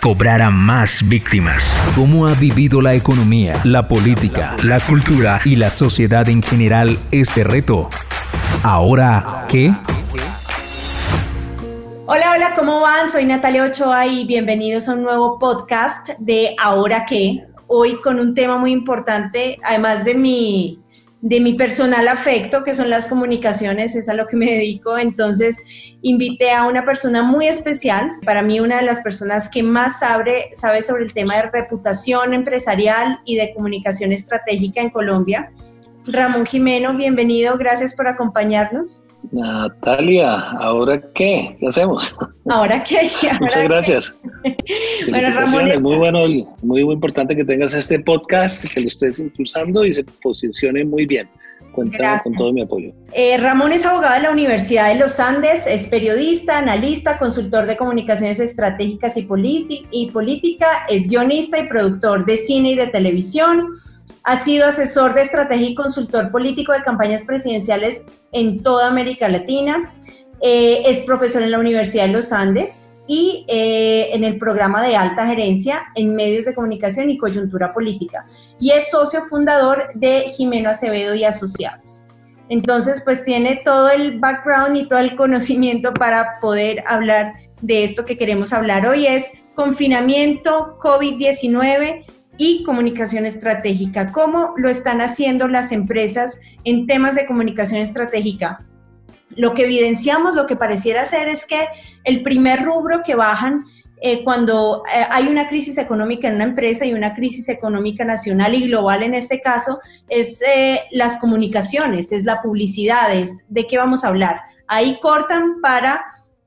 cobrara más víctimas. ¿Cómo ha vivido la economía, la política, la cultura y la sociedad en general este reto? ¿Ahora qué? Hola, hola, ¿cómo van? Soy Natalia Ochoa y bienvenidos a un nuevo podcast de Ahora qué. Hoy con un tema muy importante, además de mi de mi personal afecto, que son las comunicaciones, es a lo que me dedico. Entonces, invité a una persona muy especial, para mí una de las personas que más sabe, sabe sobre el tema de reputación empresarial y de comunicación estratégica en Colombia. Ramón Jimeno, bienvenido, gracias por acompañarnos. Natalia, ¿ahora qué? ¿Qué hacemos? ¿Ahora qué? Muchas gracias. bueno, Ramón. Es muy bueno, muy, muy importante que tengas este podcast, que lo estés impulsando y se posicione muy bien. Cuenta con todo mi apoyo. Eh, Ramón es abogado de la Universidad de los Andes, es periodista, analista, consultor de comunicaciones estratégicas y, y política, es guionista y productor de cine y de televisión ha sido asesor de estrategia y consultor político de campañas presidenciales en toda América Latina. Eh, es profesor en la Universidad de los Andes y eh, en el programa de alta gerencia en medios de comunicación y coyuntura política. Y es socio fundador de Jimeno Acevedo y Asociados. Entonces, pues tiene todo el background y todo el conocimiento para poder hablar de esto que queremos hablar hoy, es confinamiento COVID-19 y comunicación estratégica. ¿Cómo lo están haciendo las empresas en temas de comunicación estratégica? Lo que evidenciamos, lo que pareciera ser es que el primer rubro que bajan eh, cuando eh, hay una crisis económica en una empresa y una crisis económica nacional y global en este caso, es eh, las comunicaciones, es la publicidad, es de qué vamos a hablar. Ahí cortan para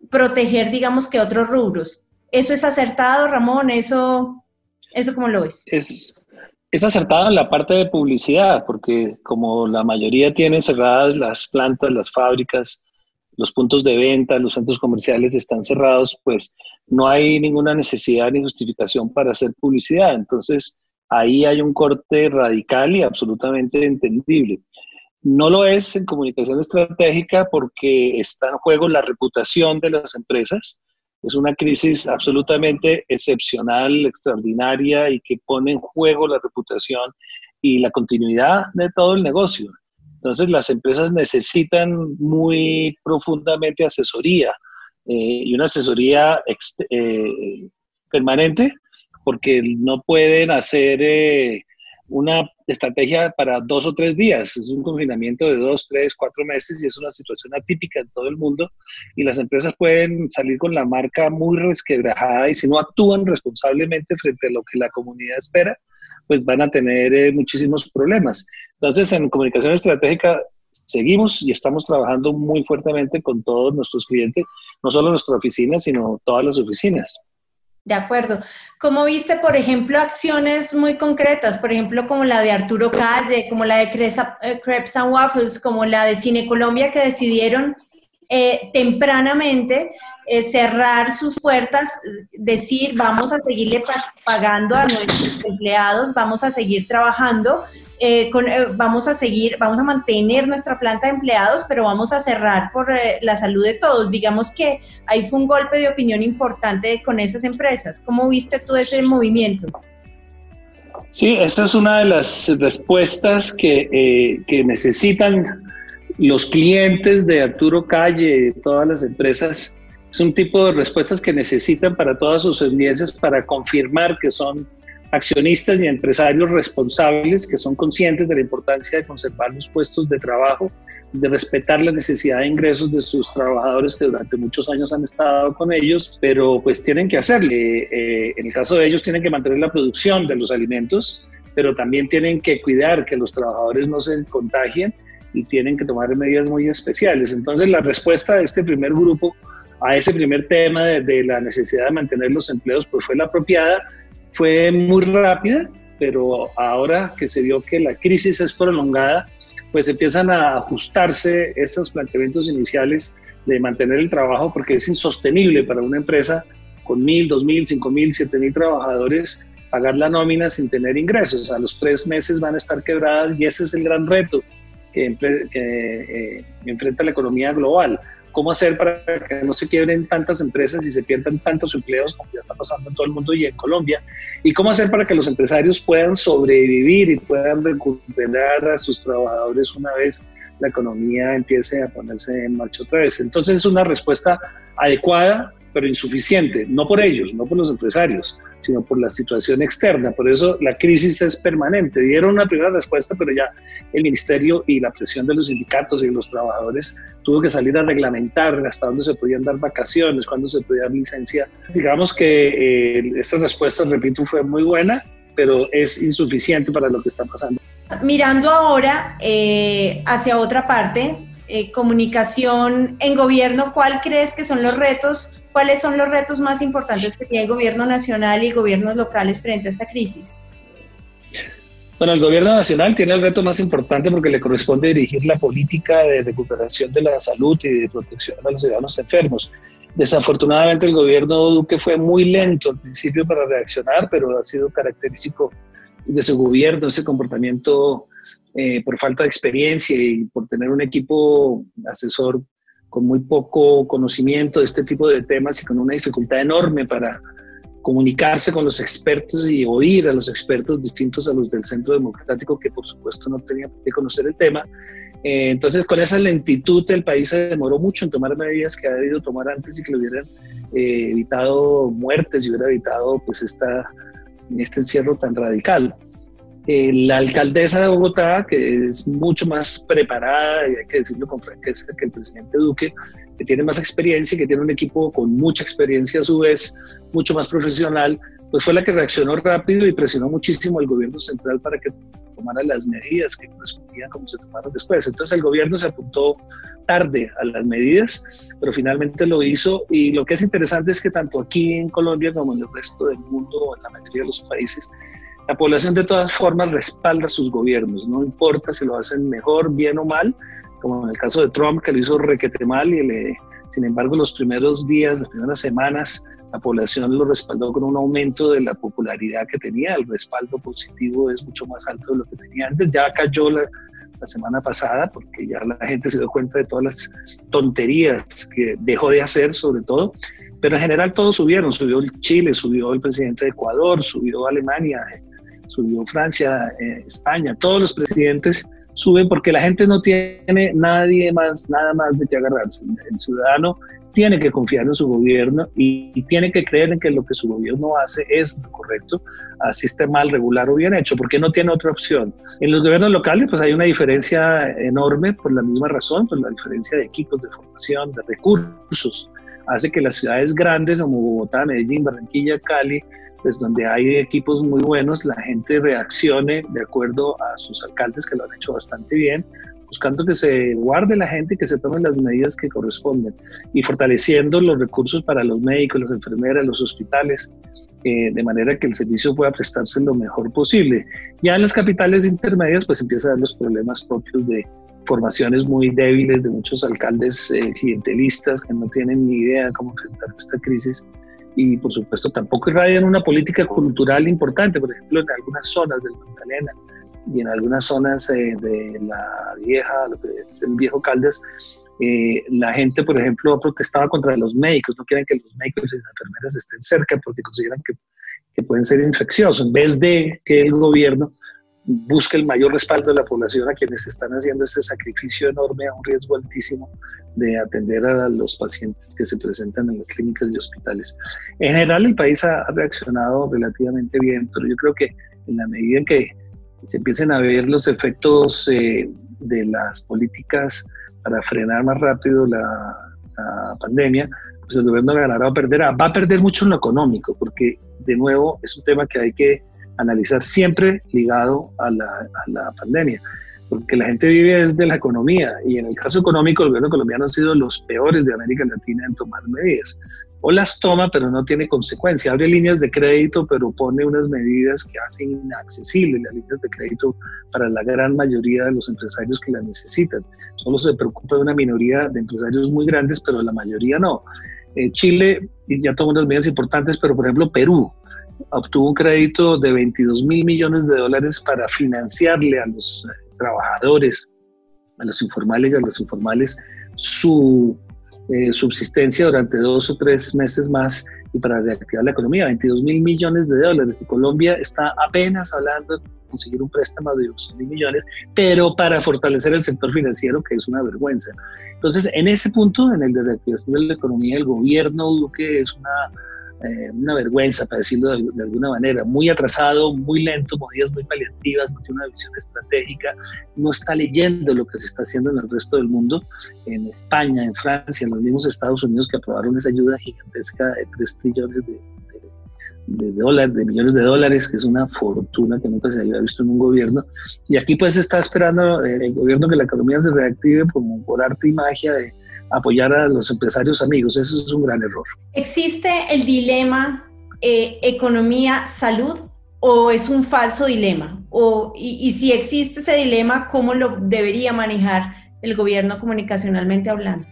proteger, digamos que otros rubros. ¿Eso es acertado, Ramón? ¿Eso ¿Eso cómo lo ves? Es, es acertada en la parte de publicidad, porque como la mayoría tiene cerradas las plantas, las fábricas, los puntos de venta, los centros comerciales están cerrados, pues no hay ninguna necesidad ni justificación para hacer publicidad. Entonces, ahí hay un corte radical y absolutamente entendible. No lo es en comunicación estratégica porque está en juego la reputación de las empresas es una crisis absolutamente excepcional, extraordinaria y que pone en juego la reputación y la continuidad de todo el negocio. Entonces las empresas necesitan muy profundamente asesoría eh, y una asesoría eh, permanente porque no pueden hacer eh, una estrategia para dos o tres días. Es un confinamiento de dos, tres, cuatro meses y es una situación atípica en todo el mundo. Y las empresas pueden salir con la marca muy resquebrajada y si no actúan responsablemente frente a lo que la comunidad espera, pues van a tener eh, muchísimos problemas. Entonces, en comunicación estratégica seguimos y estamos trabajando muy fuertemente con todos nuestros clientes, no solo nuestra oficina, sino todas las oficinas. De acuerdo. ¿Cómo viste, por ejemplo, acciones muy concretas? Por ejemplo, como la de Arturo Calle, como la de eh, Crepes and Waffles, como la de Cine Colombia, que decidieron eh, tempranamente eh, cerrar sus puertas, decir, vamos a seguirle pagando a nuestros empleados, vamos a seguir trabajando, eh, eh, vamos a seguir, vamos a mantener nuestra planta de empleados, pero vamos a cerrar por eh, la salud de todos. Digamos que ahí fue un golpe de opinión importante con esas empresas. ¿Cómo viste tú ese movimiento? Sí, esta es una de las respuestas que, necesitan los clientes de Arturo Calle, de todas las empresas. Es un tipo de respuestas que necesitan para todas sus audiencias para confirmar que son accionistas y empresarios responsables que son conscientes de la importancia de conservar los puestos de trabajo, de respetar la necesidad de ingresos de sus trabajadores que durante muchos años han estado con ellos, pero pues tienen que hacerle. Eh, en el caso de ellos tienen que mantener la producción de los alimentos, pero también tienen que cuidar que los trabajadores no se contagien y tienen que tomar medidas muy especiales. Entonces la respuesta de este primer grupo a ese primer tema de, de la necesidad de mantener los empleos pues fue la apropiada fue muy rápida, pero ahora que se vio que la crisis es prolongada, pues empiezan a ajustarse estos planteamientos iniciales de mantener el trabajo porque es insostenible para una empresa con mil, dos mil, cinco mil, siete mil trabajadores pagar la nómina sin tener ingresos. A los tres meses van a estar quebradas y ese es el gran reto que, eh, enfrenta la economía global. ¿Cómo hacer para que no se quiebren tantas empresas y se pierdan tantos empleos como ya está pasando en todo el mundo y en Colombia? ¿Y cómo hacer para que los empresarios puedan sobrevivir y puedan recuperar a sus trabajadores una vez la economía empiece a ponerse en marcha otra vez? Entonces es una respuesta adecuada pero insuficiente, no por ellos, no por los empresarios, sino por la situación externa. Por eso la crisis es permanente. Dieron una primera respuesta, pero ya el ministerio y la presión de los sindicatos y los trabajadores tuvo que salir a reglamentar hasta dónde se podían dar vacaciones, cuándo se podía dar licencia. Digamos que eh, esta respuesta, repito, fue muy buena, pero es insuficiente para lo que está pasando. Mirando ahora eh, hacia otra parte, eh, comunicación en gobierno, ¿cuál crees que son los retos ¿Cuáles son los retos más importantes que tiene el gobierno nacional y gobiernos locales frente a esta crisis? Bueno, el gobierno nacional tiene el reto más importante porque le corresponde dirigir la política de recuperación de la salud y de protección a los ciudadanos enfermos. Desafortunadamente el gobierno Duque fue muy lento al principio para reaccionar, pero ha sido característico de su gobierno ese comportamiento eh, por falta de experiencia y por tener un equipo asesor con muy poco conocimiento de este tipo de temas y con una dificultad enorme para comunicarse con los expertos y oír a los expertos distintos a los del Centro Democrático, que por supuesto no tenían que conocer el tema. Eh, entonces, con esa lentitud, el país se demoró mucho en tomar medidas que ha debido tomar antes y que le hubieran eh, evitado muertes y hubiera evitado pues, esta, este encierro tan radical. Eh, la alcaldesa de Bogotá, que es mucho más preparada, y hay que decirlo con franqueza, que el presidente Duque, que tiene más experiencia y que tiene un equipo con mucha experiencia a su vez, mucho más profesional, pues fue la que reaccionó rápido y presionó muchísimo al gobierno central para que tomara las medidas que correspondían como se tomaron después. Entonces el gobierno se apuntó tarde a las medidas, pero finalmente lo hizo y lo que es interesante es que tanto aquí en Colombia como en el resto del mundo, en la mayoría de los países, la población de todas formas respalda sus gobiernos, no importa si lo hacen mejor, bien o mal, como en el caso de Trump, que lo hizo requete mal y le, sin embargo los primeros días, las primeras semanas, la población lo respaldó con un aumento de la popularidad que tenía, el respaldo positivo es mucho más alto de lo que tenía antes, ya cayó la, la semana pasada porque ya la gente se dio cuenta de todas las tonterías que dejó de hacer sobre todo, pero en general todos subieron, subió Chile, subió el presidente de Ecuador, subió Alemania, subió Francia, eh, España, todos los presidentes suben porque la gente no tiene nadie más, nada más de qué agarrarse. El ciudadano tiene que confiar en su gobierno y, tiene que creer en que lo que su gobierno hace es correcto, así esté mal, regular o bien hecho, porque no tiene otra opción. En los gobiernos locales pues hay una diferencia enorme por la misma razón, por la diferencia de equipos, de formación, de recursos. Hace que las ciudades grandes como Bogotá, Medellín, Barranquilla, Cali, pues donde hay equipos muy buenos, la gente reaccione de acuerdo a sus alcaldes que lo han hecho bastante bien, buscando que se guarde la gente y que se tomen las medidas que corresponden y fortaleciendo los recursos para los médicos, las enfermeras, los hospitales, eh, de manera que el servicio pueda prestarse lo mejor posible. Ya en las capitales intermedias pues empiezan a dar los problemas propios de formaciones muy débiles de muchos alcaldes eh, clientelistas que no tienen ni idea de cómo enfrentar esta crisis y por supuesto tampoco irradian una política cultural importante, por ejemplo en algunas zonas del Magdalena y en algunas zonas eh, de la vieja, lo que es el viejo Caldas, eh, la gente, por ejemplo, protestaba contra los médicos, no quieren que los médicos y las enfermeras estén cerca porque consideran que pueden ser infecciosos, en vez de que el gobierno busque el mayor respaldo de la población a quienes están haciendo ese sacrificio enorme a un riesgo altísimo de atender a los pacientes que se presentan en las clínicas y hospitales. En general el país ha reaccionado relativamente bien, pero yo creo que en la medida en que se empiecen a ver los efectos eh, de las políticas para frenar más rápido la, pandemia, pues el gobierno ganará o perderá. Va a perder mucho en lo económico, porque de nuevo es un tema que hay que analizar siempre ligado a la, a la pandemia porque la gente vive desde la economía y en el caso económico el gobierno colombiano ha sido los peores de América Latina en tomar medidas. o las toma pero no tiene consecuencia. Abre líneas de crédito pero pone unas medidas que hacen inaccesibles las líneas de crédito para la gran mayoría de los empresarios que las necesitan. Solo se preocupa de una minoría de empresarios muy grandes, pero la mayoría no. Eh, Chile ya tomó unas medidas importantes, pero por ejemplo Perú obtuvo un crédito de 22 mil millones de dólares para financiarle a los eh, trabajadores, a los informales y a los informales su eh, subsistencia durante dos o tres meses más y para reactivar la economía, 22 mil millones de dólares. Y Colombia está apenas hablando de conseguir un préstamo de 12 mil millones, pero para fortalecer el sector financiero, que es una vergüenza. Entonces, en ese punto, en el de reactivación de la economía, el gobierno Duque es una eh, una vergüenza, para decirlo de, alguna manera, muy atrasado, muy lento, medidas muy paliativas, no tiene una visión estratégica, no está leyendo lo que se está haciendo en el resto del mundo, en España, en Francia, en los mismos Estados Unidos que aprobaron esa ayuda gigantesca de 3 trillones de, dólares, de millones de dólares, que es una fortuna que nunca se había visto en un gobierno. Y aquí pues está esperando eh, el gobierno que la economía se reactive como por arte y magia de apoyar a los empresarios amigos. Eso es un gran error. ¿Existe el dilema eh, economía-salud o es un falso dilema? O, y, si existe ese dilema, ¿cómo lo debería manejar el gobierno comunicacionalmente hablando?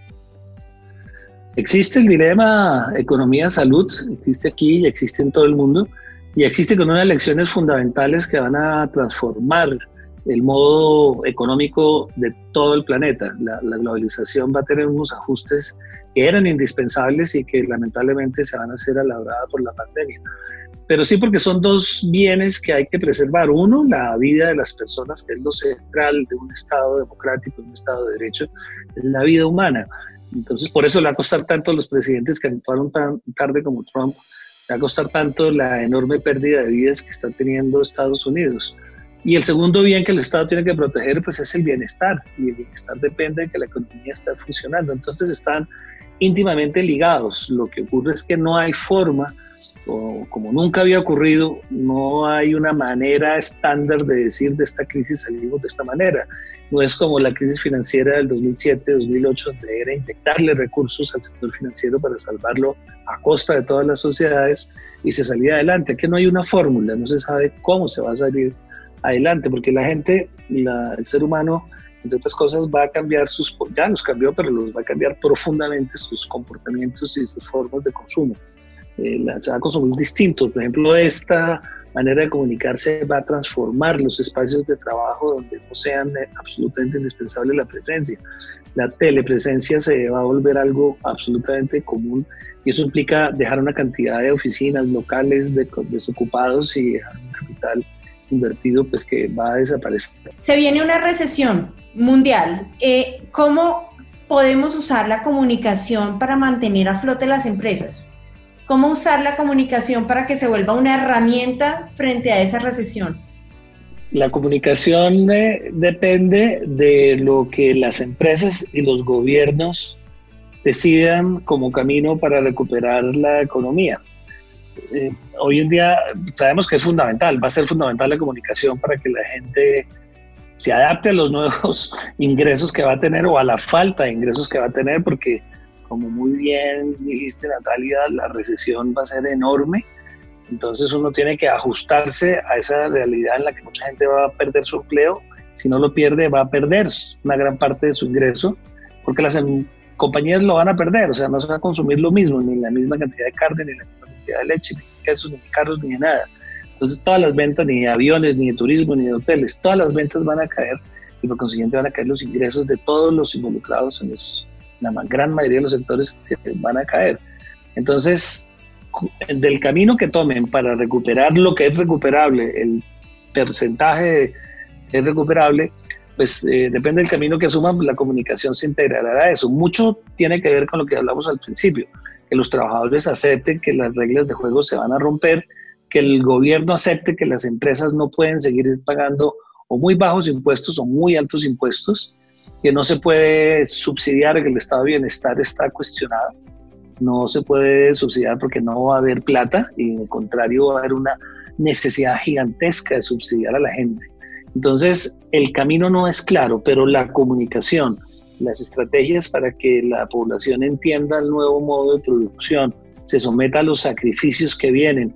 Existe el dilema economía-salud, existe aquí y existe en todo el mundo, y existe con unas lecciones fundamentales que van a transformar el modo económico de todo el planeta. La, globalización va a tener unos ajustes que eran indispensables y que lamentablemente se van a hacer a la hora por la pandemia. Pero sí porque son dos bienes que hay que preservar. Uno, la vida de las personas, que es lo central de un Estado democrático, de un Estado de Derecho, es la vida humana. Entonces, por eso le va a costar tanto a los presidentes que actuaron tan tarde como Trump, le va a costar tanto la enorme pérdida de vidas que está teniendo Estados Unidos. Y el segundo bien que el Estado tiene que proteger pues es el bienestar y el bienestar depende de que la economía esté funcionando. Entonces están íntimamente ligados. Lo que ocurre es que no hay forma, o como nunca había ocurrido, no hay una manera estándar de decir de esta crisis salimos de esta manera. No es como la crisis financiera del 2007-2008, donde era inyectarle recursos al sector financiero para salvarlo a costa de todas las sociedades y se salía adelante. Aquí no hay una fórmula, no se sabe cómo se va a salir adelante, porque la gente, el ser humano, entre otras cosas, va a cambiar sus, ya los cambió, pero los va a cambiar profundamente sus comportamientos y sus formas de consumo. Eh, se va a consumir distinto. Por ejemplo, esta manera de comunicarse va a transformar los espacios de trabajo donde no sean eh, absolutamente indispensable la presencia. La telepresencia se va a volver algo absolutamente común y eso implica dejar una cantidad de oficinas locales desocupados y dejar un capital invertido pues que va a desaparecer. Se viene una recesión mundial. Eh, ¿Cómo podemos usar la comunicación para mantener a flote las empresas? ¿Cómo usar la comunicación para que se vuelva una herramienta frente a esa recesión? La comunicación eh, depende de lo que las empresas y los gobiernos decidan como camino para recuperar la economía. Eh, hoy en día sabemos que es fundamental, va a ser fundamental la comunicación para que la gente se adapte a los nuevos ingresos que va a tener o a la falta de ingresos que va a tener, porque como muy bien dijiste Natalia, la recesión va a ser enorme, entonces uno tiene que ajustarse a esa realidad en la que mucha gente va a perder su empleo, si no lo pierde va a perder una gran parte de su ingreso, porque las em, compañías lo van a perder, o sea, no se va a consumir lo mismo, ni la misma cantidad de carne, ni la misma de leche, ni quesos, ni carros, ni nada. Entonces todas las ventas, ni de aviones, ni de turismo, ni de hoteles, todas las ventas van a caer y por consiguiente van a caer los ingresos de todos los involucrados en la gran mayoría de los sectores van a caer. Entonces, del camino que tomen para recuperar lo que es recuperable, el porcentaje es recuperable, pues eh, depende del camino que asuman, la comunicación se integrará a eso. Mucho tiene que ver con lo que hablamos al principio que los trabajadores acepten que las reglas de juego se van a romper, que el gobierno acepte que las empresas no pueden seguir pagando o muy bajos impuestos o muy altos impuestos, que no se puede subsidiar, que el estado de bienestar está cuestionado, no se puede subsidiar porque no va a haber plata y al contrario va a haber una necesidad gigantesca de subsidiar a la gente. Entonces, el camino no es claro, pero la comunicación, las estrategias para que la población entienda el nuevo modo de producción, se someta a los sacrificios que vienen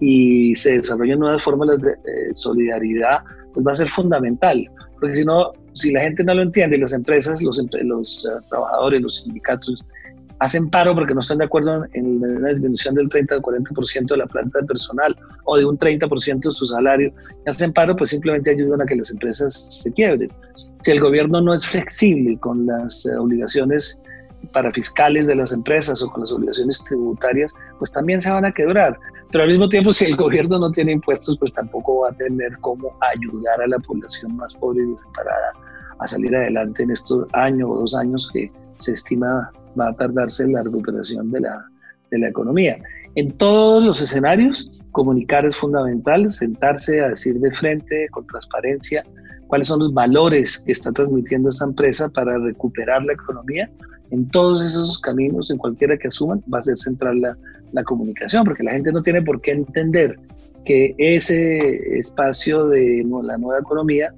y se desarrollen nuevas fórmulas de solidaridad, pues va a ser fundamental. Porque si no, si la gente no lo entiende, las empresas, los, los uh, trabajadores, los sindicatos, hacen paro porque no están de acuerdo en la disminución del 30 o 40% de la planta de personal o de un 30% de su salario, y hacen paro, pues simplemente ayudan a que las empresas se quiebren. Si el gobierno no es flexible con las uh, obligaciones para fiscales de las empresas o con las obligaciones tributarias, pues también se van a quebrar. Pero al mismo tiempo, si el gobierno no tiene impuestos, pues tampoco va a tener cómo ayudar a la población más pobre y desamparada a salir adelante en estos años o dos años que se estima va a tardarse la recuperación de la, de la economía. En todos los escenarios, comunicar es fundamental, sentarse a decir de frente, con transparencia, cuáles son los valores que está transmitiendo esta empresa para recuperar la economía en todos esos caminos, en cualquiera que asuman, va a ser central la, la comunicación, porque la gente no tiene por qué entender que ese espacio de la nueva economía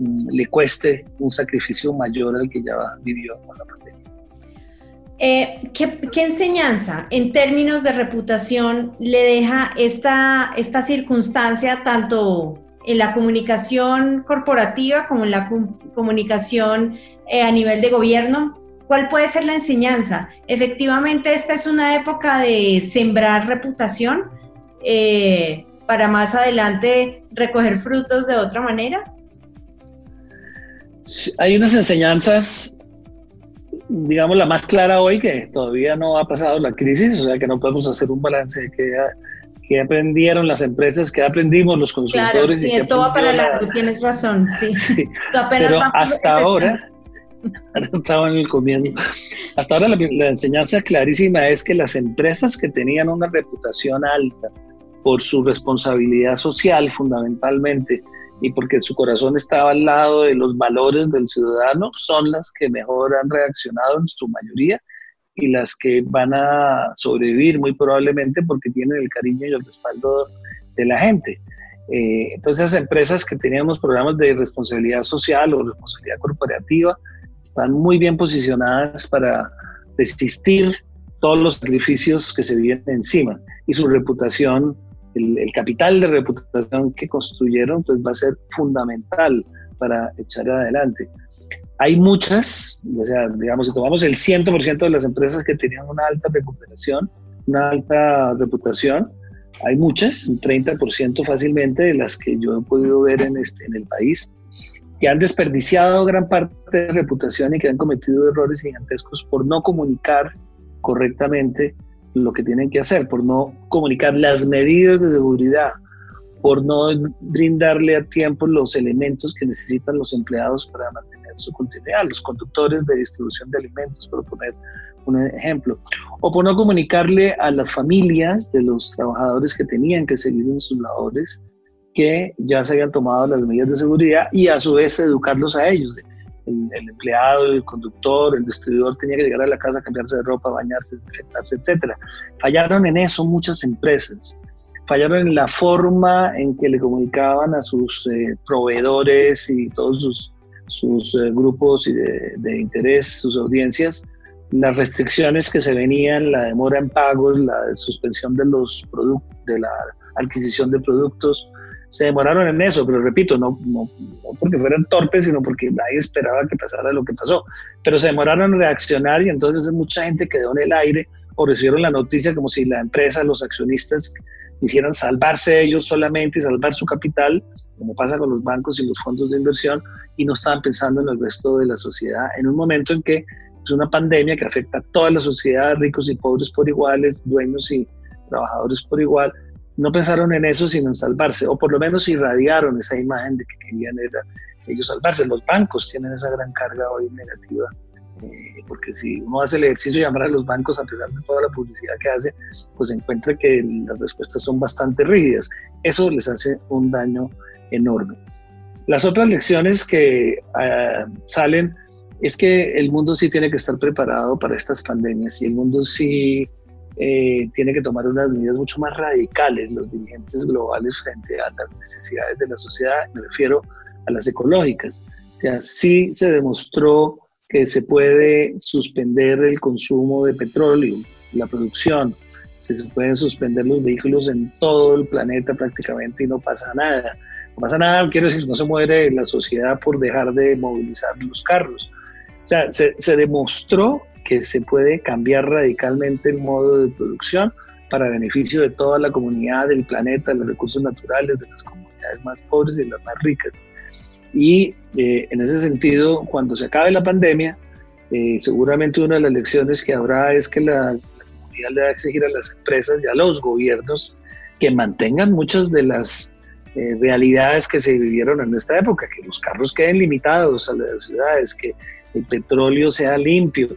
le cueste un sacrificio mayor al que ya vivió con la pandemia. Eh, ¿qué, ¿qué, enseñanza en términos de reputación le deja esta, esta circunstancia tanto en la comunicación corporativa como en la comunicación eh, a nivel de gobierno? ¿Cuál puede ser la enseñanza? Efectivamente, esta es una época de sembrar reputación eh, para más adelante recoger frutos de otra manera. Hay unas enseñanzas, digamos, la más clara hoy, que todavía no ha pasado la crisis, o sea que no podemos hacer un balance de que, aprendieron las empresas, que aprendimos los consultores. Claro, sí, todo va para largo, tienes razón, sí. Pero hasta ahora estaba en el comienzo. Hasta ahora la, enseñanza clarísima es que las empresas que tenían una reputación alta por su responsabilidad social fundamentalmente y porque su corazón estaba al lado de los valores del ciudadano son las que mejor han reaccionado en su mayoría y las que van a sobrevivir muy probablemente porque tienen el cariño y el respaldo de la gente. Eh, entonces, empresas que teníamos programas de responsabilidad social o responsabilidad corporativa, están muy bien posicionadas para resistir todos los sacrificios que se vienen encima y su reputación, el, capital de reputación que construyeron, pues va a ser fundamental para echar adelante. Hay muchas, o sea, digamos, si tomamos el 100% de las empresas que tenían una alta recuperación, una alta reputación, hay muchas, un 30% fácilmente de las que yo he podido ver en, este, en el país, que han desperdiciado gran parte de reputación y que han cometido errores gigantescos por no comunicar correctamente lo que tienen que hacer, por no comunicar las medidas de seguridad, por no brindarle a tiempo los elementos que necesitan los empleados para mantener su continuidad, los conductores de distribución de alimentos, por poner un ejemplo, o por no comunicarle a las familias de los trabajadores que tenían que seguir en sus labores que ya se habían tomado las medidas de seguridad y a su vez educarlos a ellos. El, empleado, el conductor, el distribuidor tenía que llegar a la casa, cambiarse de ropa, bañarse, desinfectarse, etc. Fallaron en eso muchas empresas. Fallaron en la forma en que le comunicaban a sus eh, proveedores y todos sus, sus eh, grupos de, de interés, sus audiencias, las restricciones que se venían, la demora en pagos, la suspensión de los productos, de la adquisición de productos, se demoraron en eso, pero repito, no, porque fueran torpes, sino porque nadie esperaba que pasara lo que pasó. Pero se demoraron en reaccionar y entonces mucha gente quedó en el aire o recibieron la noticia como si la empresa, los accionistas quisieran salvarse ellos solamente y salvar su capital, como pasa con los bancos y los fondos de inversión, y no estaban pensando en el resto de la sociedad en un momento en que es una pandemia que afecta a toda la sociedad, ricos y pobres por iguales, dueños y trabajadores por igual, no pensaron en eso sino en salvarse, o por lo menos irradiaron esa imagen de que querían era ellos salvarse. Los bancos tienen esa gran carga hoy negativa, eh, porque si uno hace el ejercicio de llamar a los bancos a pesar de toda la publicidad que hace, pues encuentra que las respuestas son bastante rígidas. Eso les hace un daño enorme. Las otras lecciones que ah, salen es que el mundo sí tiene que estar preparado para estas pandemias y el mundo sí eh, tiene que tomar unas medidas mucho más radicales los dirigentes globales frente a las necesidades de la sociedad, me refiero a las ecológicas. O sea, sí se demostró que se puede suspender el consumo de petróleo, la producción, se pueden suspender los vehículos en todo el planeta prácticamente y no pasa nada. No pasa nada, quiere decir, no se muere la sociedad por dejar de movilizar los carros. O sea, se, se demostró que se puede cambiar radicalmente el modo de producción para beneficio de toda la comunidad del planeta, de los recursos naturales, de las comunidades más pobres y las más ricas. Y eh, en ese sentido, cuando se acabe la pandemia, eh, seguramente una de las lecciones que habrá es que la, comunidad le va a exigir a las empresas y a los gobiernos que mantengan muchas de las eh, realidades que se vivieron en esta época, que los carros queden limitados a las ciudades, que el petróleo sea limpio.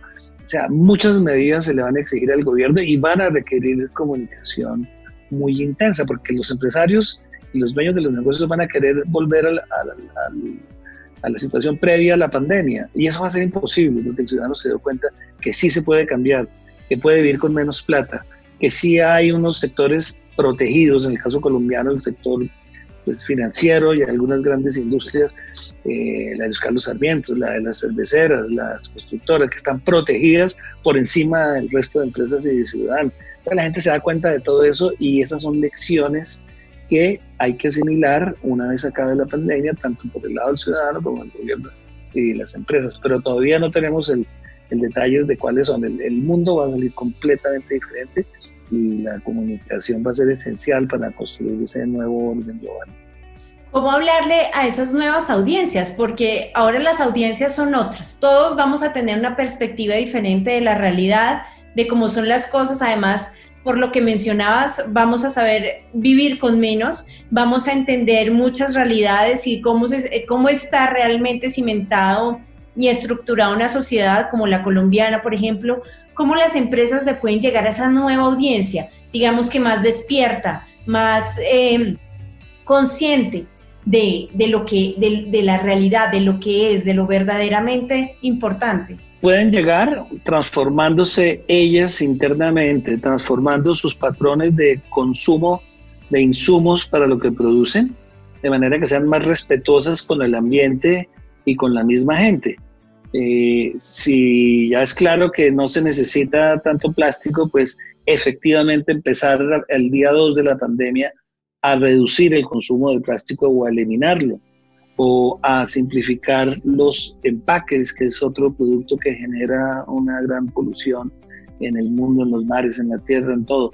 O sea, muchas medidas se le van a exigir al gobierno y van a requerir comunicación muy intensa, porque los empresarios y los dueños de los negocios van a querer volver a la, situación previa a la pandemia. Y eso va a ser imposible, porque el ciudadano se dio cuenta que sí se puede cambiar, que puede vivir con menos plata, que sí hay unos sectores protegidos, en el caso colombiano el sector pues, financiero y algunas grandes industrias, eh, la de los Carlos Sarmiento, la de las cerveceras, las constructoras, que están protegidas por encima del resto de empresas y de ciudadanos. la gente se da cuenta de todo eso y esas son lecciones que hay que asimilar una vez acabe la pandemia, tanto por el lado del ciudadano como el gobierno y las empresas. Pero todavía no tenemos el, el detalle de cuáles son. El, el, mundo va a salir completamente diferente y la comunicación va a ser esencial para construir ese nuevo orden global. ¿Cómo hablarle a esas nuevas audiencias? Porque ahora las audiencias son otras. Todos vamos a tener una perspectiva diferente de la realidad, de cómo son las cosas. Además, por lo que mencionabas, vamos a saber vivir con menos, vamos a entender muchas realidades y cómo, se, cómo está realmente cimentado y estructurada una sociedad como la colombiana, por ejemplo, cómo las empresas le pueden llegar a esa nueva audiencia, digamos que más despierta, más eh, consciente de, de, lo que, de la realidad, de lo que es, de lo verdaderamente importante pueden llegar transformándose ellas internamente, transformando sus patrones de consumo de insumos para lo que producen, de manera que sean más respetuosas con el ambiente y con la misma gente. Eh, si ya es claro que no se necesita tanto plástico, pues efectivamente empezar el día 2 de la pandemia a reducir el consumo de plástico o a eliminarlo o a simplificar los empaques, que es otro producto que genera una gran polución en el mundo, en los mares, en la tierra, en todo.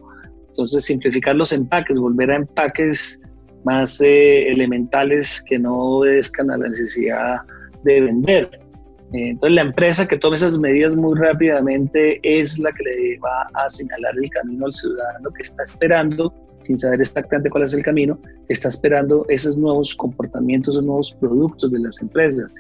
Entonces, simplificar los empaques, volver a empaques más eh, elementales que no obedezcan a la necesidad de vender. Eh, entonces, la empresa que tome esas medidas muy rápidamente es la que le va a señalar el camino al ciudadano que está esperando sin saber exactamente cuál es el camino, está esperando esos nuevos comportamientos, esos nuevos productos de las empresas.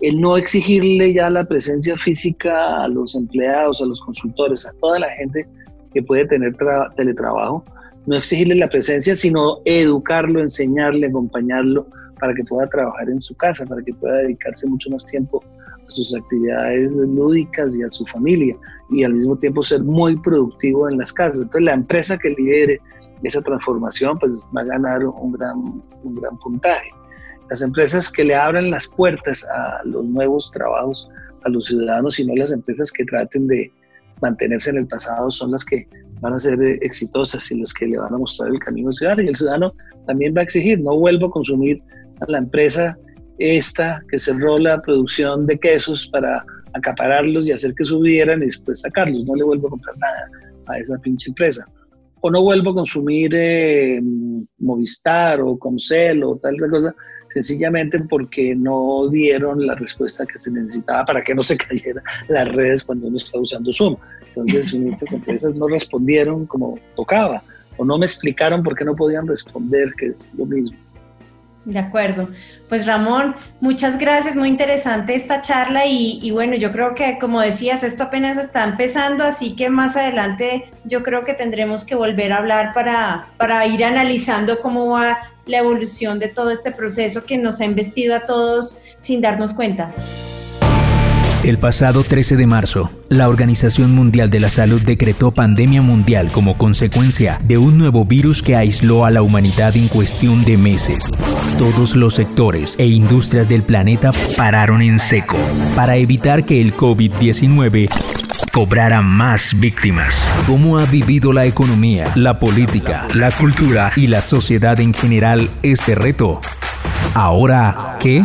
El no exigirle ya la presencia física a los empleados, a los consultores, a toda la gente que puede tener teletrabajo, no exigirle la presencia, sino educarlo, enseñarle, acompañarlo para que pueda trabajar en su casa, para que pueda dedicarse mucho más tiempo sus actividades lúdicas y a su familia y al mismo tiempo ser muy productivo en las casas. Entonces la empresa que lidere esa transformación pues va a ganar un gran, un gran puntaje. Las empresas que le abran las puertas a los nuevos trabajos a los ciudadanos y no las empresas que traten de mantenerse en el pasado son las que van a ser exitosas y las que le van a mostrar el camino al ciudadano. Y el ciudadano también va a exigir, no vuelvo a consumir a la empresa esta que cerró la producción de quesos para acapararlos y hacer que subieran y después sacarlos. No le vuelvo a comprar nada a esa pinche empresa o no vuelvo a consumir eh, Movistar o Comcel o tal cosa, sencillamente porque no dieron la respuesta que se necesitaba para que no se cayeran las redes cuando uno está usando Zoom. Entonces, estas empresas no respondieron como tocaba o no me explicaron por qué no podían responder, que es lo mismo. De acuerdo. Pues Ramón, muchas gracias, muy interesante esta charla y, bueno, yo creo que como decías, esto apenas está empezando, así que más adelante yo creo que tendremos que volver a hablar para, para ir analizando cómo va la evolución de todo este proceso que nos ha investido a todos sin darnos cuenta. El pasado 13 de marzo, la Organización Mundial de la Salud decretó pandemia mundial como consecuencia de un nuevo virus que aisló a la humanidad en cuestión de meses. Todos los sectores e industrias del planeta pararon en seco para evitar que el COVID-19 cobrara más víctimas. ¿Cómo ha vivido la economía, la política, la cultura y la sociedad en general este reto? Ahora, ¿qué?